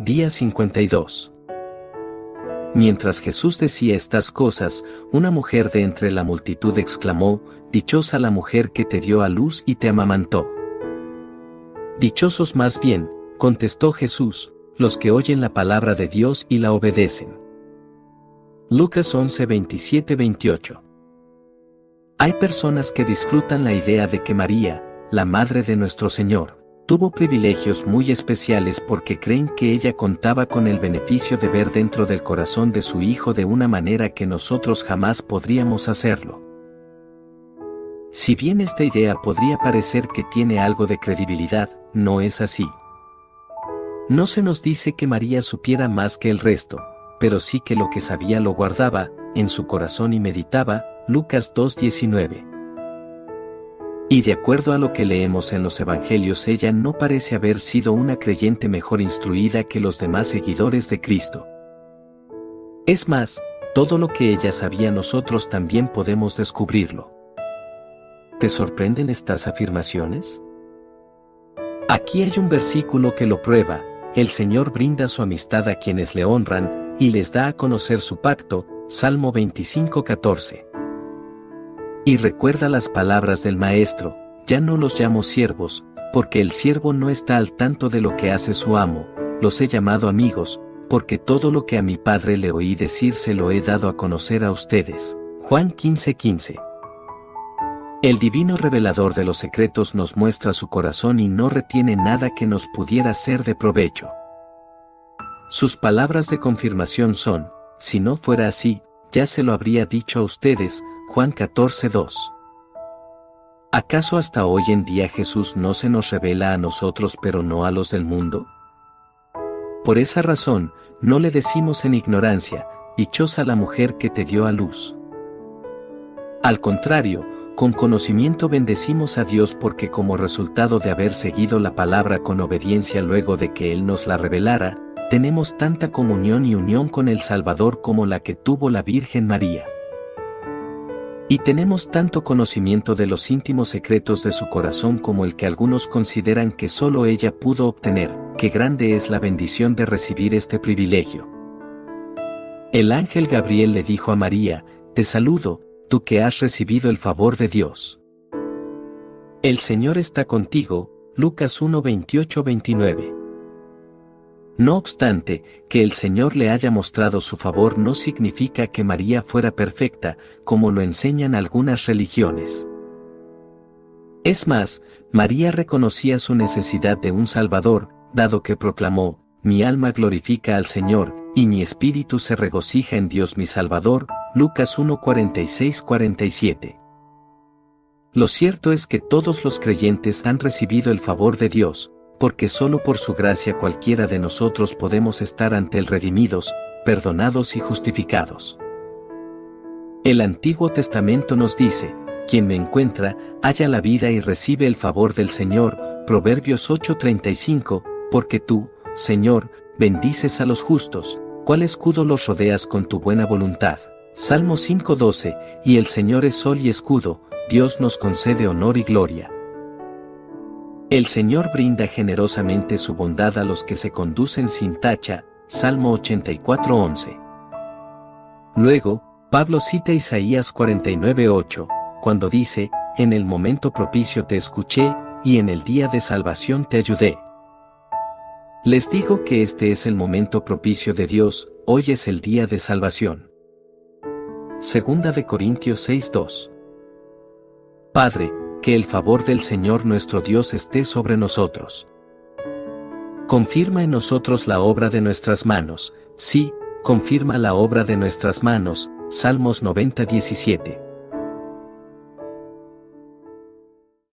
Día 52. Mientras Jesús decía estas cosas, una mujer de entre la multitud exclamó, Dichosa la mujer que te dio a luz y te amamantó. Dichosos más bien, contestó Jesús, los que oyen la palabra de Dios y la obedecen. Lucas 11 27 28 Hay personas que disfrutan la idea de que María, la madre de nuestro Señor, tuvo privilegios muy especiales porque creen que ella contaba con el beneficio de ver dentro del corazón de su hijo de una manera que nosotros jamás podríamos hacerlo. Si bien esta idea podría parecer que tiene algo de credibilidad, no es así. No se nos dice que María supiera más que el resto, pero sí que lo que sabía lo guardaba, en su corazón y meditaba, Lucas 2.19. Y de acuerdo a lo que leemos en los Evangelios, ella no parece haber sido una creyente mejor instruida que los demás seguidores de Cristo. Es más, todo lo que ella sabía nosotros también podemos descubrirlo. ¿Te sorprenden estas afirmaciones? Aquí hay un versículo que lo prueba, el Señor brinda su amistad a quienes le honran, y les da a conocer su pacto, Salmo 25:14. Y recuerda las palabras del Maestro, ya no los llamo siervos, porque el siervo no está al tanto de lo que hace su amo, los he llamado amigos, porque todo lo que a mi Padre le oí decir se lo he dado a conocer a ustedes. Juan 15:15 El divino revelador de los secretos nos muestra su corazón y no retiene nada que nos pudiera ser de provecho. Sus palabras de confirmación son, si no fuera así, ya se lo habría dicho a ustedes, Juan 14:2. ¿Acaso hasta hoy en día Jesús no se nos revela a nosotros pero no a los del mundo? Por esa razón, no le decimos en ignorancia, dichosa la mujer que te dio a luz. Al contrario, con conocimiento bendecimos a Dios porque como resultado de haber seguido la palabra con obediencia luego de que Él nos la revelara, tenemos tanta comunión y unión con el Salvador como la que tuvo la Virgen María. Y tenemos tanto conocimiento de los íntimos secretos de su corazón como el que algunos consideran que solo ella pudo obtener, que grande es la bendición de recibir este privilegio. El ángel Gabriel le dijo a María, Te saludo, tú que has recibido el favor de Dios. El Señor está contigo, Lucas 1 29 no obstante, que el Señor le haya mostrado su favor no significa que María fuera perfecta, como lo enseñan algunas religiones. Es más, María reconocía su necesidad de un Salvador, dado que proclamó, Mi alma glorifica al Señor, y mi espíritu se regocija en Dios mi Salvador, Lucas 1:46-47. Lo cierto es que todos los creyentes han recibido el favor de Dios, porque solo por su gracia cualquiera de nosotros podemos estar ante el redimidos, perdonados y justificados. El Antiguo Testamento nos dice, quien me encuentra, halla la vida y recibe el favor del Señor, Proverbios 8:35, porque tú, Señor, bendices a los justos, cuál escudo los rodeas con tu buena voluntad. Salmo 5:12, y el Señor es sol y escudo, Dios nos concede honor y gloria. El Señor brinda generosamente su bondad a los que se conducen sin tacha, Salmo 84:11. Luego, Pablo cita Isaías 49:8, cuando dice, En el momento propicio te escuché, y en el día de salvación te ayudé. Les digo que este es el momento propicio de Dios, hoy es el día de salvación. Segunda de Corintios 6:2. Padre, que el favor del Señor nuestro Dios esté sobre nosotros. Confirma en nosotros la obra de nuestras manos, sí, confirma la obra de nuestras manos, Salmos 90-17.